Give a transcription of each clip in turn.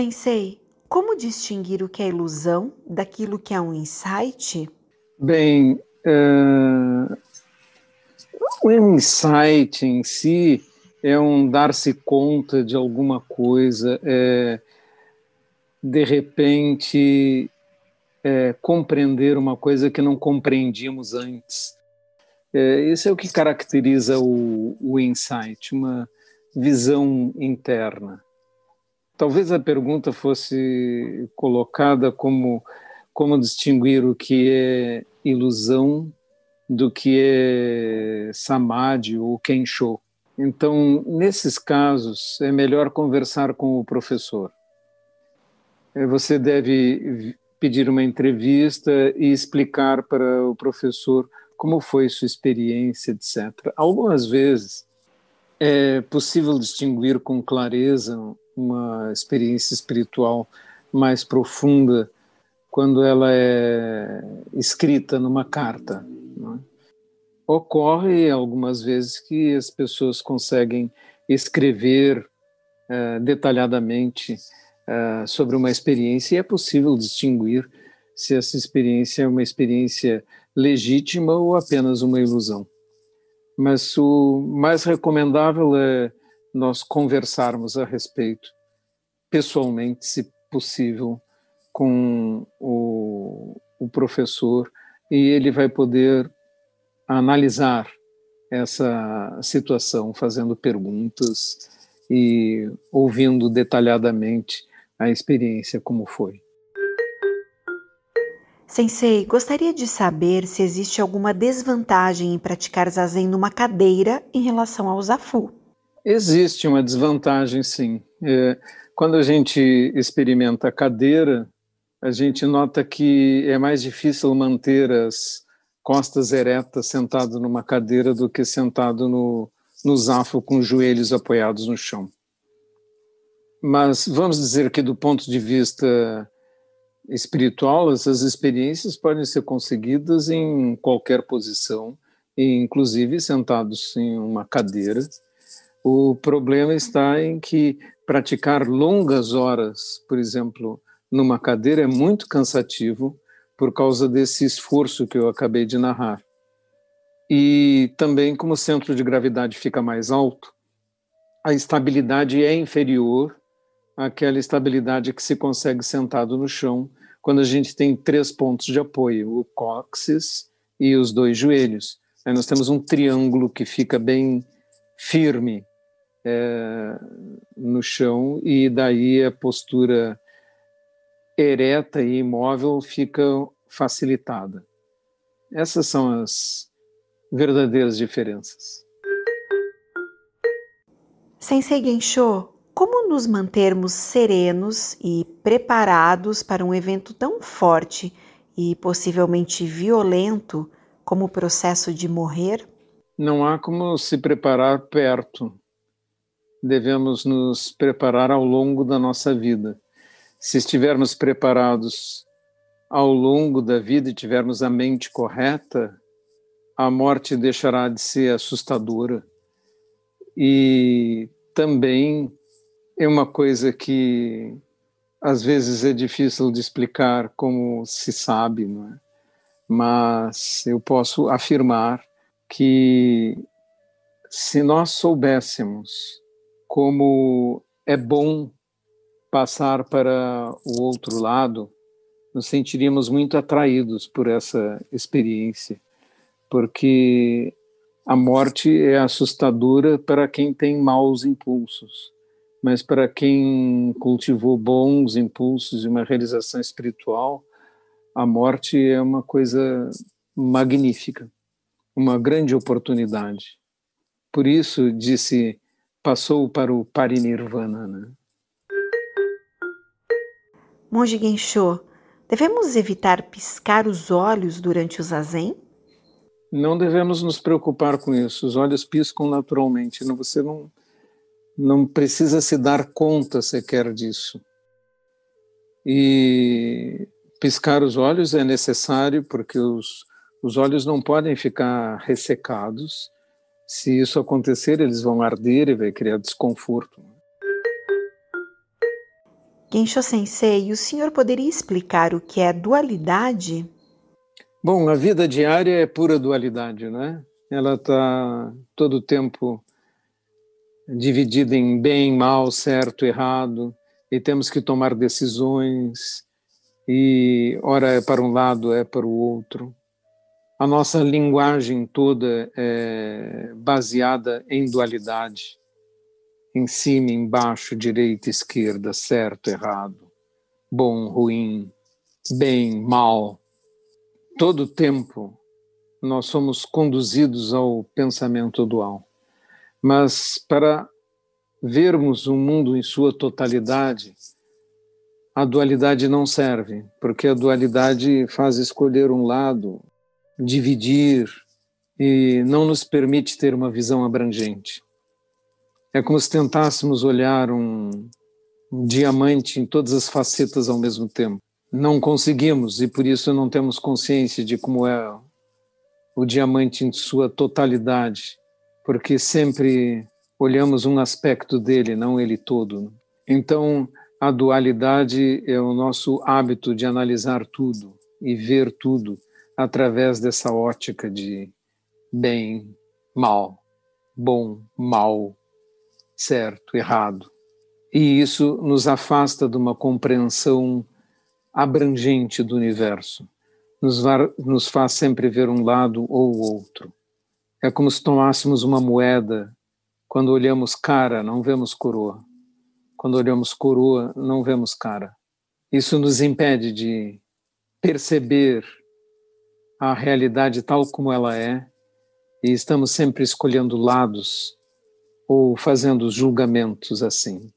Sensei, como distinguir o que é ilusão daquilo que é um insight? Bem, uh, o insight em si é um dar-se conta de alguma coisa, é, de repente é, compreender uma coisa que não compreendíamos antes. É, isso é o que caracteriza o, o insight, uma visão interna. Talvez a pergunta fosse colocada como como distinguir o que é ilusão do que é samadhi ou kensho. Então, nesses casos, é melhor conversar com o professor. É, você deve pedir uma entrevista e explicar para o professor como foi sua experiência, etc. Algumas vezes é possível distinguir com clareza uma experiência espiritual mais profunda quando ela é escrita numa carta. É? Ocorre algumas vezes que as pessoas conseguem escrever uh, detalhadamente uh, sobre uma experiência e é possível distinguir se essa experiência é uma experiência legítima ou apenas uma ilusão. Mas o mais recomendável é nós conversarmos a respeito, pessoalmente, se possível, com o, o professor e ele vai poder analisar essa situação, fazendo perguntas e ouvindo detalhadamente a experiência como foi. Sensei, gostaria de saber se existe alguma desvantagem em praticar zazen numa cadeira em relação ao zafu. Existe uma desvantagem, sim. É, quando a gente experimenta a cadeira, a gente nota que é mais difícil manter as costas eretas sentado numa cadeira do que sentado no, no zafo com os joelhos apoiados no chão. Mas vamos dizer que do ponto de vista espiritual, essas experiências podem ser conseguidas em qualquer posição, inclusive sentados em uma cadeira. O problema está em que praticar longas horas, por exemplo, numa cadeira é muito cansativo por causa desse esforço que eu acabei de narrar. E também, como o centro de gravidade fica mais alto, a estabilidade é inferior àquela estabilidade que se consegue sentado no chão, quando a gente tem três pontos de apoio, o cóccix e os dois joelhos. Aí nós temos um triângulo que fica bem firme é, no chão, e daí a postura ereta e imóvel fica facilitada. Essas são as verdadeiras diferenças. Sensei Gensho, como nos mantermos serenos e preparados para um evento tão forte e possivelmente violento como o processo de morrer? Não há como se preparar perto. Devemos nos preparar ao longo da nossa vida se estivermos preparados ao longo da vida e tivermos a mente correta, a morte deixará de ser assustadora. E também é uma coisa que às vezes é difícil de explicar como se sabe, não é? Mas eu posso afirmar que se nós soubéssemos como é bom passar para o outro lado, nos sentiríamos muito atraídos por essa experiência, porque a morte é assustadora para quem tem maus impulsos, mas para quem cultivou bons impulsos e uma realização espiritual, a morte é uma coisa magnífica, uma grande oportunidade. Por isso disse, passou para o parinirvana, né? Monge Gensho, devemos evitar piscar os olhos durante o zazen? Não devemos nos preocupar com isso. Os olhos piscam naturalmente. Você não, não precisa se dar conta sequer disso. E piscar os olhos é necessário porque os, os olhos não podem ficar ressecados. Se isso acontecer, eles vão arder e vai criar desconforto. Gensho Sensei, o senhor poderia explicar o que é dualidade? Bom, a vida diária é pura dualidade, né? Ela está todo o tempo dividida em bem, mal, certo, errado, e temos que tomar decisões, e ora é para um lado, é para o outro. A nossa linguagem toda é baseada em dualidade em cima, embaixo, direita, esquerda, certo, errado, bom, ruim, bem, mal. Todo tempo nós somos conduzidos ao pensamento dual. Mas para vermos o mundo em sua totalidade, a dualidade não serve, porque a dualidade faz escolher um lado, dividir e não nos permite ter uma visão abrangente. É como se tentássemos olhar um, um diamante em todas as facetas ao mesmo tempo. Não conseguimos e por isso não temos consciência de como é o diamante em sua totalidade, porque sempre olhamos um aspecto dele, não ele todo. Então, a dualidade é o nosso hábito de analisar tudo e ver tudo através dessa ótica de bem, mal, bom, mal, certo, errado. E isso nos afasta de uma compreensão abrangente do universo. Nos, nos faz sempre ver um lado ou outro. É como se tomássemos uma moeda. Quando olhamos cara, não vemos coroa. Quando olhamos coroa, não vemos cara. Isso nos impede de perceber a realidade tal como ela é e estamos sempre escolhendo lados ou fazendo julgamentos assim.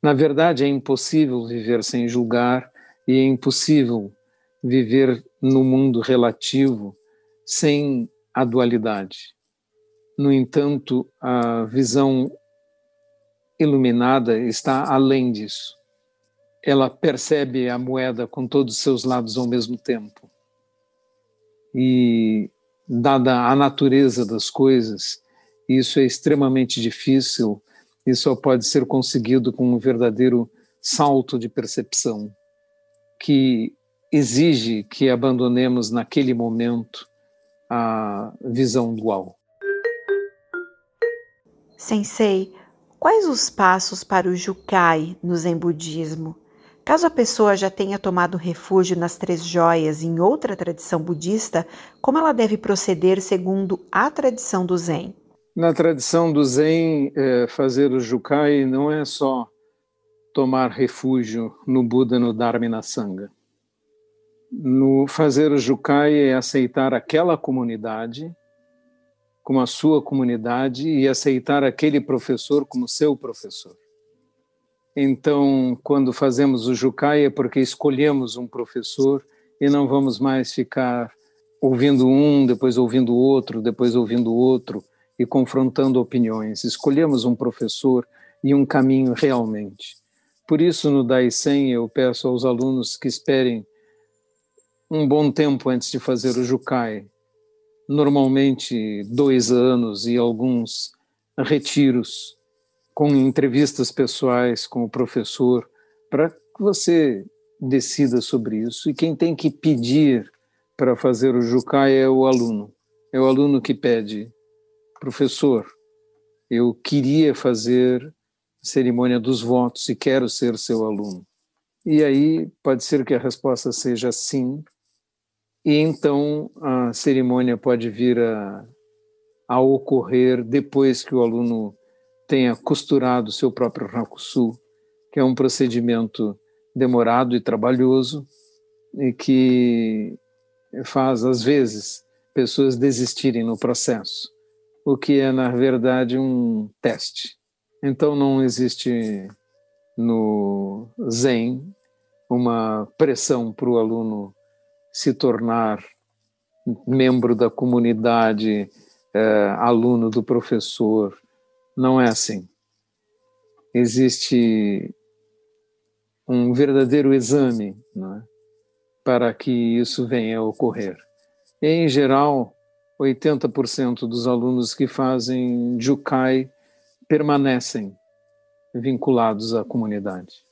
Na verdade, é impossível viver sem julgar e é impossível viver no mundo relativo sem a dualidade. No entanto, a visão iluminada está além disso. Ela percebe a moeda com todos os seus lados ao mesmo tempo. E, dada a natureza das coisas, isso é extremamente difícil e só pode ser conseguido com um verdadeiro salto de percepção que exige que abandonemos naquele momento a visão dual. Sensei, quais os passos para o Jukai no Zen Budismo? Caso a pessoa já tenha tomado refúgio nas três joias em outra tradição budista, como ela deve proceder segundo a tradição do Zen? Na tradição do Zen, é, fazer o Jukai não é só tomar refúgio no Buda, no Dharma e na Sangha. No fazer o Jukai é aceitar aquela comunidade como a sua comunidade e aceitar aquele professor como seu professor. Então, quando fazemos o Jukai é porque escolhemos um professor e não vamos mais ficar ouvindo um, depois ouvindo outro, depois ouvindo outro e confrontando opiniões. Escolhemos um professor e um caminho realmente. Por isso, no Daisen, eu peço aos alunos que esperem um bom tempo antes de fazer o Jukai, normalmente dois anos e alguns retiros com entrevistas pessoais com o professor, para que você decida sobre isso. E quem tem que pedir para fazer o Jukai é o aluno. É o aluno que pede professor, eu queria fazer cerimônia dos votos e quero ser seu aluno. E aí pode ser que a resposta seja sim, e então a cerimônia pode vir a, a ocorrer depois que o aluno tenha costurado seu próprio rakusu, que é um procedimento demorado e trabalhoso e que faz às vezes pessoas desistirem no processo o que é, na verdade, um teste. Então, não existe no Zen uma pressão para o aluno se tornar membro da comunidade, é, aluno do professor. Não é assim. Existe um verdadeiro exame é? para que isso venha a ocorrer. Em geral, 80% dos alunos que fazem Jukai permanecem vinculados à comunidade.